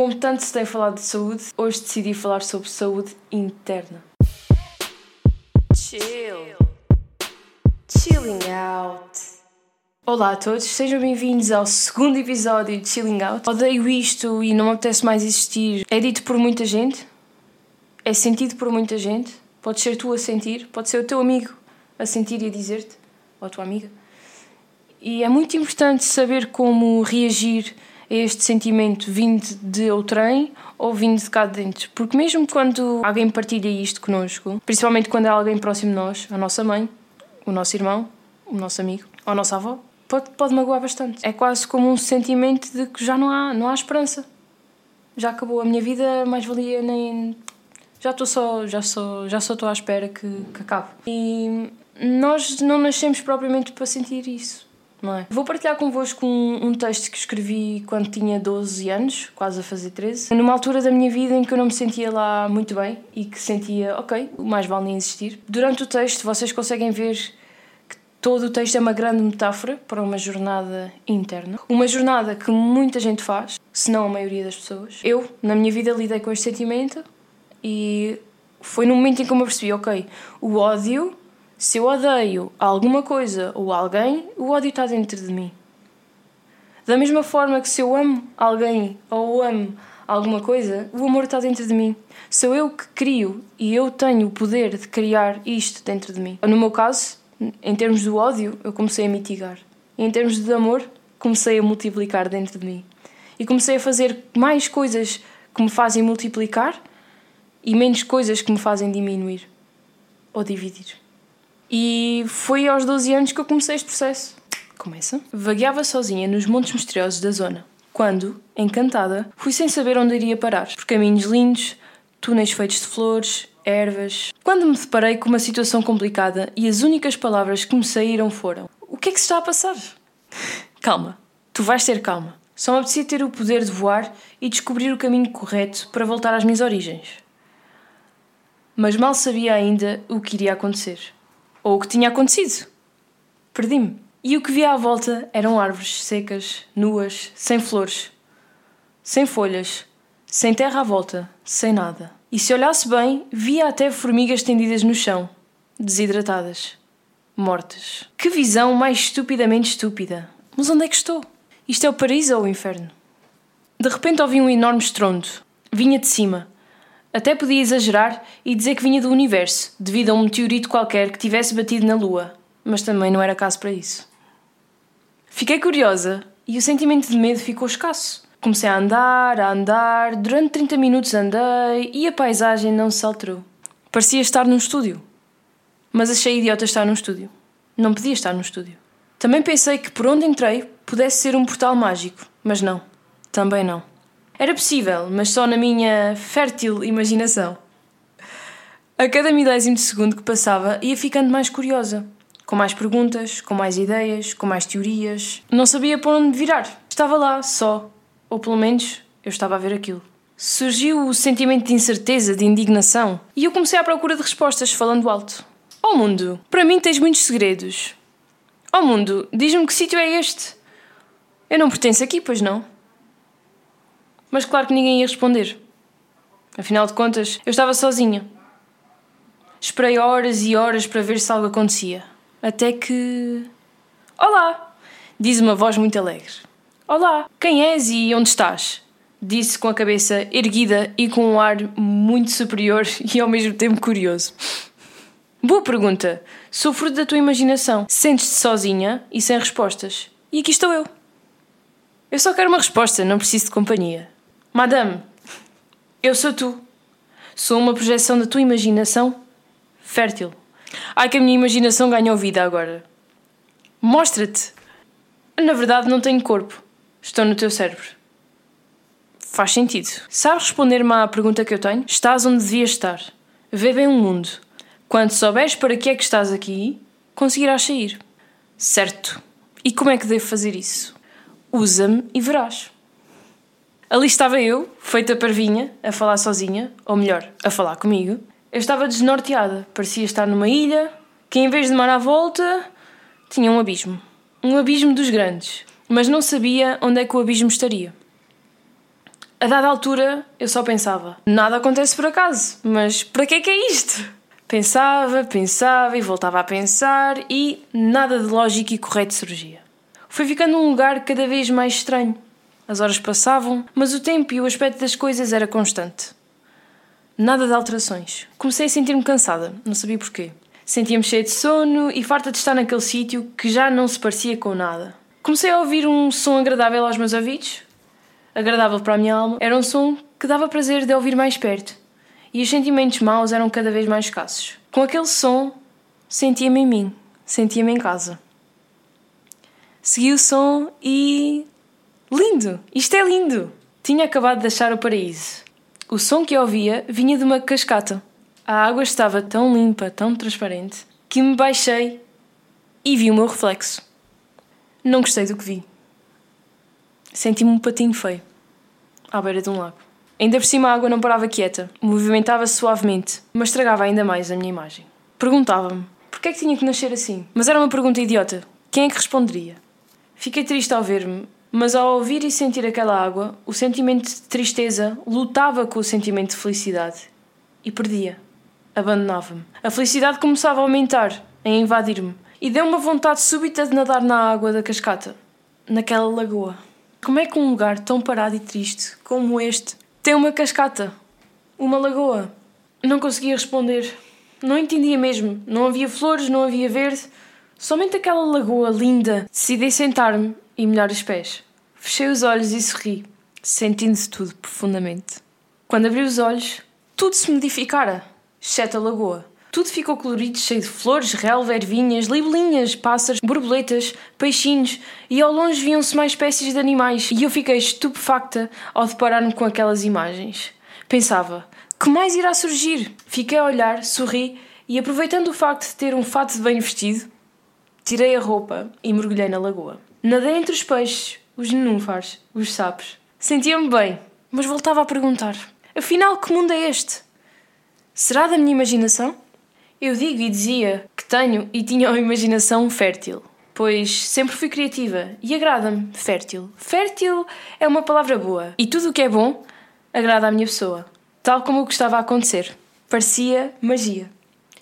Como tanto se tem falado de saúde, hoje decidi falar sobre saúde interna. Chill. Chilling out. Olá a todos, sejam bem-vindos ao segundo episódio de Chilling Out. Odeio isto e não me apetece mais existir. É dito por muita gente, é sentido por muita gente. Pode ser tu a sentir, pode ser o teu amigo a sentir e a dizer-te, ou a tua amiga. E é muito importante saber como reagir este sentimento vindo de outrem ou vindo de cá de dentro. Porque mesmo quando alguém partilha isto connosco, principalmente quando é alguém próximo de nós, a nossa mãe, o nosso irmão, o nosso amigo, ou a nossa avó, pode, pode magoar bastante. É quase como um sentimento de que já não há, não há esperança. Já acabou a minha vida, mais valia nem. Já estou só, já só, já só estou à espera que, que acabe. E nós não nascemos propriamente para sentir isso. Não é? Vou partilhar convosco um, um texto que escrevi quando tinha 12 anos, quase a fazer 13, numa altura da minha vida em que eu não me sentia lá muito bem e que sentia, ok, mais vale nem existir. Durante o texto, vocês conseguem ver que todo o texto é uma grande metáfora para uma jornada interna. Uma jornada que muita gente faz, se não a maioria das pessoas. Eu, na minha vida, lidei com este sentimento e foi no momento em que eu me percebi, ok, o ódio se eu odeio alguma coisa ou alguém, o ódio está dentro de mim. Da mesma forma que se eu amo alguém ou amo alguma coisa, o amor está dentro de mim. Sou eu que crio e eu tenho o poder de criar isto dentro de mim. No meu caso, em termos do ódio, eu comecei a mitigar. E em termos de amor, comecei a multiplicar dentro de mim. E comecei a fazer mais coisas que me fazem multiplicar e menos coisas que me fazem diminuir ou dividir. E foi aos 12 anos que eu comecei este processo. Começa. Vagueava sozinha nos montes misteriosos da zona, quando, encantada, fui sem saber onde iria parar, por caminhos lindos, túneis feitos de flores, ervas. Quando me deparei com uma situação complicada e as únicas palavras que me saíram foram: O que é que se está a passar? Calma, tu vais ter calma. Só me apetecia ter o poder de voar e descobrir o caminho correto para voltar às minhas origens. Mas mal sabia ainda o que iria acontecer ou o que tinha acontecido. Perdi-me. E o que via à volta eram árvores secas, nuas, sem flores, sem folhas, sem terra à volta, sem nada. E se olhasse bem, via até formigas tendidas no chão, desidratadas, mortas. Que visão mais estupidamente estúpida! Mas onde é que estou? Isto é o paraíso ou o inferno? De repente ouvi um enorme estrondo. Vinha de cima, até podia exagerar e dizer que vinha do universo, devido a um meteorito qualquer que tivesse batido na Lua, mas também não era caso para isso. Fiquei curiosa e o sentimento de medo ficou escasso. Comecei a andar, a andar, durante 30 minutos andei e a paisagem não se alterou. Parecia estar num estúdio. Mas achei idiota estar num estúdio. Não podia estar num estúdio. Também pensei que por onde entrei pudesse ser um portal mágico, mas não. Também não. Era possível, mas só na minha fértil imaginação. A cada milésimo de segundo que passava, ia ficando mais curiosa. Com mais perguntas, com mais ideias, com mais teorias. Não sabia por onde virar. Estava lá, só. Ou pelo menos, eu estava a ver aquilo. Surgiu o sentimento de incerteza, de indignação, e eu comecei à procura de respostas, falando alto. Ó oh, mundo, para mim tens muitos segredos. Ó oh, mundo, diz-me que sítio é este? Eu não pertenço aqui, pois não? Mas claro que ninguém ia responder. Afinal de contas, eu estava sozinha. Esperei horas e horas para ver se algo acontecia. Até que. Olá! Diz uma voz muito alegre. Olá! Quem és e onde estás? Disse com a cabeça erguida e com um ar muito superior e ao mesmo tempo curioso. Boa pergunta. Sou fruto da tua imaginação. Sentes-te sozinha e sem respostas. E aqui estou eu. Eu só quero uma resposta, não preciso de companhia. Madame, eu sou tu. Sou uma projeção da tua imaginação fértil. Ai que a minha imaginação ganhou vida agora. Mostra-te. Na verdade, não tenho corpo. Estou no teu cérebro. Faz sentido. Sabes responder-me à pergunta que eu tenho? Estás onde devias estar. Vê bem o mundo. Quando souberes para que é que estás aqui, conseguirás sair. Certo. E como é que devo fazer isso? Usa-me e verás. Ali estava eu, feita parvinha, a falar sozinha, ou melhor, a falar comigo. Eu estava desnorteada, parecia estar numa ilha que, em vez de mar à volta, tinha um abismo. Um abismo dos grandes, mas não sabia onde é que o abismo estaria. A dada altura, eu só pensava: nada acontece por acaso, mas para que é que é isto? Pensava, pensava e voltava a pensar e nada de lógico e correto surgia. Foi ficando um lugar cada vez mais estranho. As horas passavam, mas o tempo e o aspecto das coisas era constante. Nada de alterações. Comecei a sentir-me cansada, não sabia porquê. Sentia-me cheia de sono e farta de estar naquele sítio que já não se parecia com nada. Comecei a ouvir um som agradável aos meus ouvidos, agradável para a minha alma. Era um som que dava prazer de ouvir mais perto e os sentimentos maus eram cada vez mais escassos. Com aquele som, sentia-me em mim, sentia-me em casa. Segui o som e. Lindo! Isto é lindo! Tinha acabado de achar o paraíso. O som que ouvia vinha de uma cascata. A água estava tão limpa, tão transparente, que me baixei e vi o meu reflexo. Não gostei do que vi. Senti-me um patinho feio, à beira de um lago. Ainda por cima a água não parava quieta, movimentava-se suavemente, mas estragava ainda mais a minha imagem. Perguntava-me por que é que tinha que nascer assim? Mas era uma pergunta idiota. Quem é que responderia? Fiquei triste ao ver-me, mas ao ouvir e sentir aquela água, o sentimento de tristeza lutava com o sentimento de felicidade e perdia. Abandonava-me. A felicidade começava a aumentar, a invadir-me, e deu uma vontade súbita de nadar na água da cascata, naquela lagoa. Como é que um lugar tão parado e triste como este tem uma cascata, uma lagoa. Não conseguia responder. Não entendia mesmo. Não havia flores, não havia verde. Somente aquela lagoa linda. Decidi sentar-me e molhar os pés. Fechei os olhos e sorri, sentindo-se tudo profundamente. Quando abri os olhos, tudo se modificara, exceto a lagoa. Tudo ficou colorido, cheio de flores, relva, ervinhas, libelinhas, pássaros, borboletas, peixinhos e ao longe viam-se mais espécies de animais e eu fiquei estupefacta ao deparar-me com aquelas imagens. Pensava, que mais irá surgir? Fiquei a olhar, sorri e aproveitando o facto de ter um fato de bem vestido, tirei a roupa e mergulhei na lagoa. Nadei entre os peixes, os nenúfares, os sapos. Sentia-me bem, mas voltava a perguntar: afinal, que mundo é este? Será da minha imaginação? Eu digo e dizia que tenho e tinha uma imaginação fértil, pois sempre fui criativa e agrada-me fértil. Fértil é uma palavra boa e tudo o que é bom agrada à minha pessoa, tal como o que estava a acontecer. Parecia magia.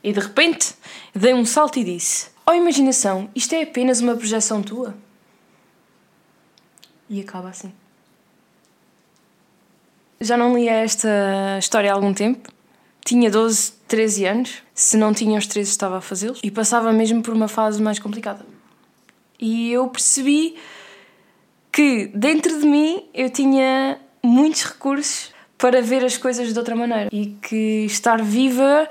E de repente dei um salto e disse: Oh imaginação, isto é apenas uma projeção tua? E acaba assim. Já não lia esta história há algum tempo tinha 12, 13 anos. Se não tinha os 13, estava a fazê-los. E passava mesmo por uma fase mais complicada. E eu percebi que dentro de mim eu tinha muitos recursos para ver as coisas de outra maneira. E que estar viva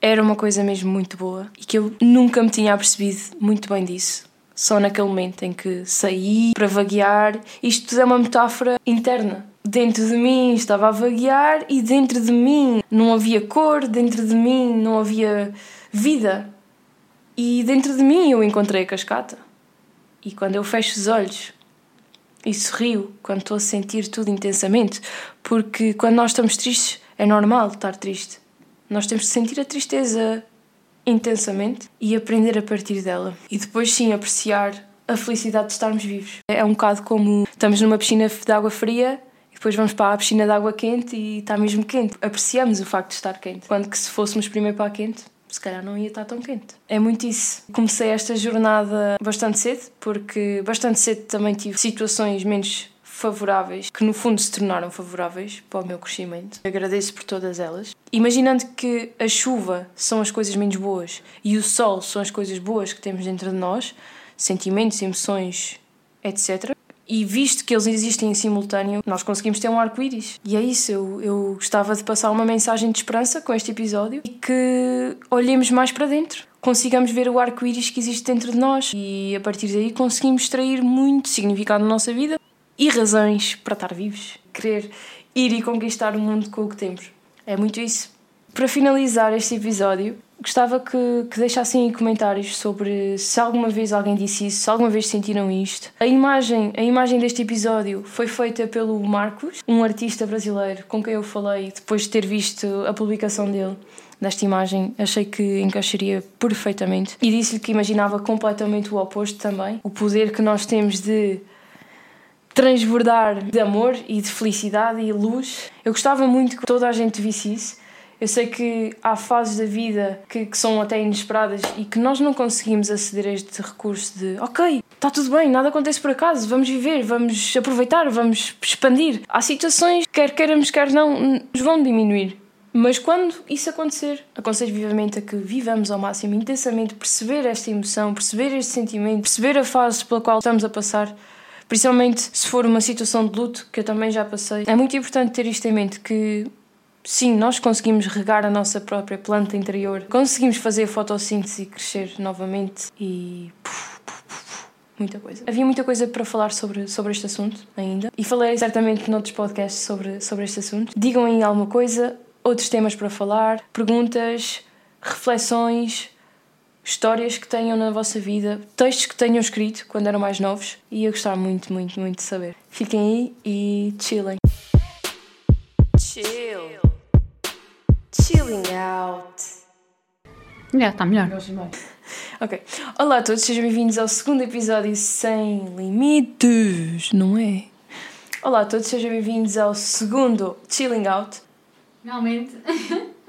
era uma coisa mesmo muito boa. E que eu nunca me tinha apercebido muito bem disso. Só naquele momento em que saí para vaguear. Isto tudo é uma metáfora interna dentro de mim estava a vaguear e dentro de mim não havia cor, dentro de mim não havia vida. E dentro de mim eu encontrei a cascata. E quando eu fecho os olhos e sorrio, quando estou a sentir tudo intensamente, porque quando nós estamos tristes é normal estar triste. Nós temos de sentir a tristeza intensamente e aprender a partir dela. E depois sim apreciar a felicidade de estarmos vivos. É um bocado como estamos numa piscina de água fria depois vamos para a piscina de água quente e está mesmo quente. Apreciamos o facto de estar quente. Quando que se fôssemos primeiro para a quente, se calhar não ia estar tão quente. É muito isso. Comecei esta jornada bastante cedo, porque bastante cedo também tive situações menos favoráveis, que no fundo se tornaram favoráveis para o meu crescimento. Agradeço por todas elas. Imaginando que a chuva são as coisas menos boas e o sol são as coisas boas que temos dentro de nós, sentimentos, emoções, etc. E visto que eles existem em simultâneo, nós conseguimos ter um arco-íris. E é isso, eu, eu gostava de passar uma mensagem de esperança com este episódio e que olhemos mais para dentro, consigamos ver o arco-íris que existe dentro de nós e a partir daí conseguimos extrair muito significado na nossa vida e razões para estar vivos, querer ir e conquistar o mundo com o que temos. É muito isso. Para finalizar este episódio, Gostava que, que deixassem comentários sobre se alguma vez alguém disse isso, se alguma vez sentiram isto. A imagem, a imagem deste episódio foi feita pelo Marcos, um artista brasileiro com quem eu falei depois de ter visto a publicação dele desta imagem, achei que encaixaria perfeitamente. E disse-lhe que imaginava completamente o oposto também. O poder que nós temos de transbordar de amor e de felicidade e luz. Eu gostava muito que toda a gente visse isso. Eu sei que há fases da vida que, que, são até inesperadas e que nós não conseguimos aceder a este recurso de ok, está tudo bem, nada acontece por acaso, vamos viver, vamos aproveitar, vamos expandir. Há situações, quer queiramos, quer não, nos vão diminuir. Mas quando isso acontecer, aconselho vivamente a que vivamos ao máximo, intensamente, perceber esta emoção, perceber este sentimento, perceber a fase pela qual estamos a passar, principalmente se for uma situação de luto, que eu também já passei. É muito importante ter isto em mente, que sim, nós conseguimos regar a nossa própria planta interior, conseguimos fazer a fotossíntese crescer novamente e. Muita coisa. Havia muita coisa para falar sobre, sobre este assunto ainda e falei certamente noutros podcasts sobre, sobre este assunto. Digam aí alguma coisa, outros temas para falar, perguntas, reflexões, histórias que tenham na vossa vida, textos que tenham escrito quando eram mais novos e eu gostava muito, muito, muito de saber. Fiquem aí e chillem. Chill. Chilling out. Já, está melhor. Ok. Olá a todos, sejam bem-vindos ao segundo episódio Sem Limites, não é? Olá a todos, sejam bem-vindos ao segundo Chilling Out. Finalmente.